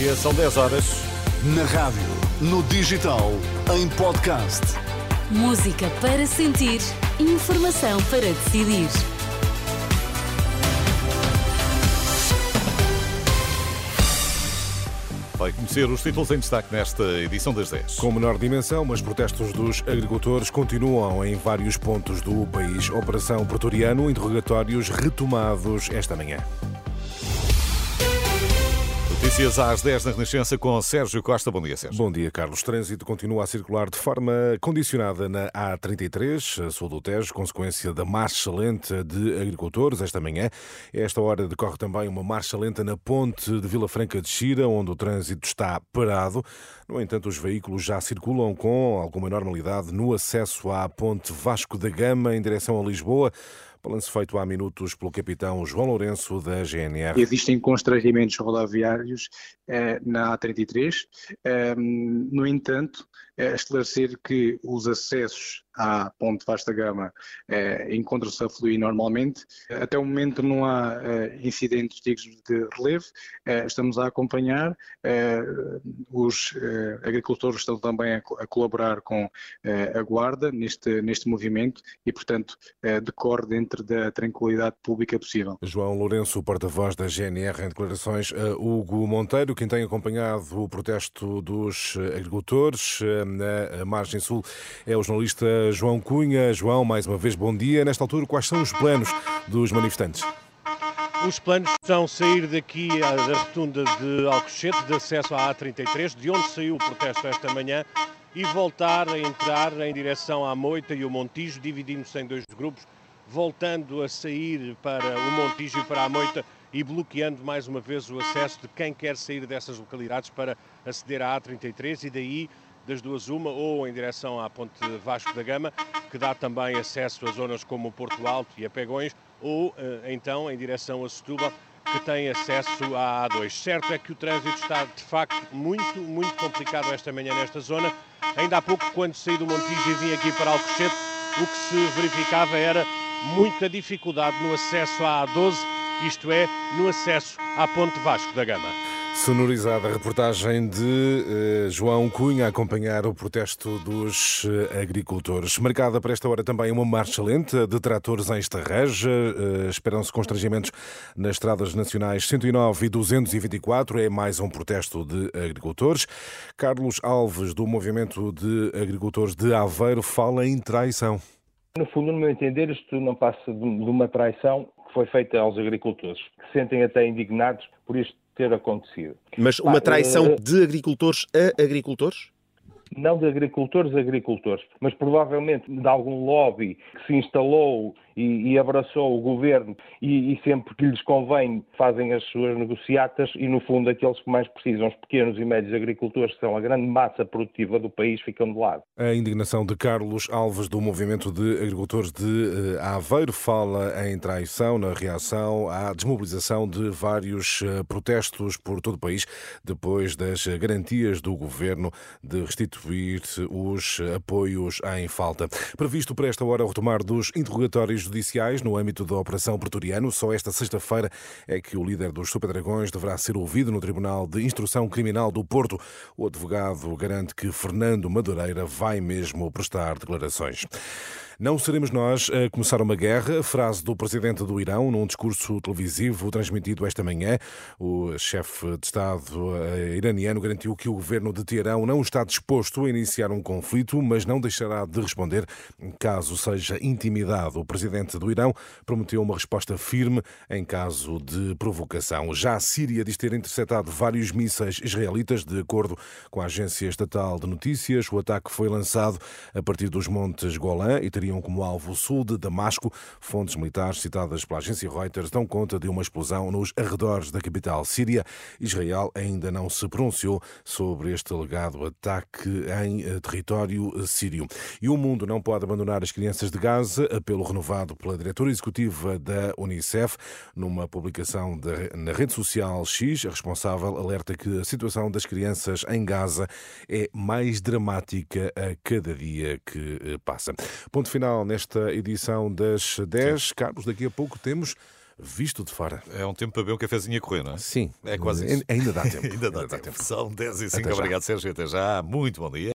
dia, são 10 horas. Na rádio, no digital, em podcast. Música para sentir, informação para decidir. Vai conhecer os títulos em destaque nesta edição das 10. Com menor dimensão, mas protestos dos agricultores continuam em vários pontos do país. Operação Pretoriano, interrogatórios retomados esta manhã. Notícias às 10 na Renascença com Sérgio Costa. Bom dia, Sérgio. Bom dia, Carlos. Trânsito continua a circular de forma condicionada na A33, sul do Tejo, consequência da marcha lenta de agricultores esta manhã. Esta hora decorre também uma marcha lenta na ponte de Vila Franca de Xira, onde o trânsito está parado. No entanto, os veículos já circulam com alguma normalidade no acesso à ponte Vasco da Gama em direção a Lisboa. Balanço feito há minutos pelo capitão João Lourenço da GNR. Existem constrangimentos rodoviários eh, na A33. Eh, no entanto, eh, esclarecer que os acessos à Ponte Vasta Gama eh, encontram-se a fluir normalmente. Até o momento não há eh, incidentes de relevo. Eh, estamos a acompanhar. Os agricultores estão também a, a colaborar com a Guarda neste, neste movimento e, portanto, decorre dentro da tranquilidade pública possível. João Lourenço, porta-voz da GNR, em declarações a Hugo Monteiro, quem tem acompanhado o protesto dos agricultores na margem sul é o jornalista João Cunha. João, mais uma vez, bom dia. Nesta altura, quais são os planos dos manifestantes? Os planos são sair daqui da rotunda de Alcochete, de acesso à A33, de onde saiu o protesto esta manhã, e voltar a entrar em direção à Moita e o Montijo, dividindo-se em dois grupos, voltando a sair para o Montijo e para a Moita e bloqueando mais uma vez o acesso de quem quer sair dessas localidades para aceder à A33 e daí das duas uma, ou em direção à Ponte Vasco da Gama, que dá também acesso a zonas como Porto Alto e a Pegões, ou então em direção a Setúbal, que tem acesso à A2. Certo é que o trânsito está de facto muito, muito complicado esta manhã nesta zona. Ainda há pouco, quando saí do Montijo e vim aqui para Alcochete, o que se verificava era muita dificuldade no acesso à A12, isto é, no acesso à Ponte Vasco da Gama. Sonorizada a reportagem de uh, João Cunha a acompanhar o protesto dos uh, agricultores. Marcada para esta hora também uma marcha lenta de tratores em Estarreja. Uh, Esperam-se constrangimentos nas estradas nacionais 109 e 224. É mais um protesto de agricultores. Carlos Alves, do Movimento de Agricultores de Aveiro, fala em traição. No fundo, no meu entender, isto não passa de uma traição que foi feita aos agricultores, que se sentem até indignados por isto ter acontecido. Mas uma traição de agricultores a agricultores? Não de agricultores a agricultores, mas provavelmente de algum lobby que se instalou e, e abraçou o governo e, e, sempre que lhes convém fazem as suas negociatas e, no fundo, aqueles que mais precisam, os pequenos e médios agricultores, que são a grande massa produtiva do país, ficam de lado. A indignação de Carlos Alves, do Movimento de Agricultores de eh, Aveiro, fala em traição na reação à desmobilização de vários eh, protestos por todo o país, depois das garantias do governo de restituir os apoios em falta. Previsto para esta hora o retomar dos interrogatórios judiciais no âmbito da Operação Pretoriano. Só esta sexta-feira é que o líder dos Superdragões deverá ser ouvido no Tribunal de Instrução Criminal do Porto. O advogado garante que Fernando Madureira vai mesmo prestar declarações. Não seremos nós a começar uma guerra, frase do presidente do Irão num discurso televisivo transmitido esta manhã. O chefe de Estado eh, iraniano garantiu que o governo de Teherão não está disposto a iniciar um conflito, mas não deixará de responder caso seja intimidado. O presidente do Irão prometeu uma resposta firme em caso de provocação. Já a Síria diz ter interceptado vários mísseis israelitas, de acordo com a agência estatal de notícias. O ataque foi lançado a partir dos Montes Golã e teria teriam como alvo o sul de Damasco. Fontes militares citadas pela agência Reuters dão conta de uma explosão nos arredores da capital síria. Israel ainda não se pronunciou sobre este alegado ataque em eh, território sírio. E o mundo não pode abandonar as crianças de Gaza, apelo renovado pela diretora executiva da Unicef. Numa publicação de, na rede social X, a responsável alerta que a situação das crianças em Gaza é mais dramática a cada dia que eh, passa. Ponto final nesta edição das 10. Carlos, daqui a pouco temos visto de fora. É um tempo para beber um cafezinho a correr, não é? Sim. É quase isso. Ainda dá tempo. Ainda dá tempo. São 10 e 5. Até já. Obrigado, Sérgio. Até já. Muito bom dia.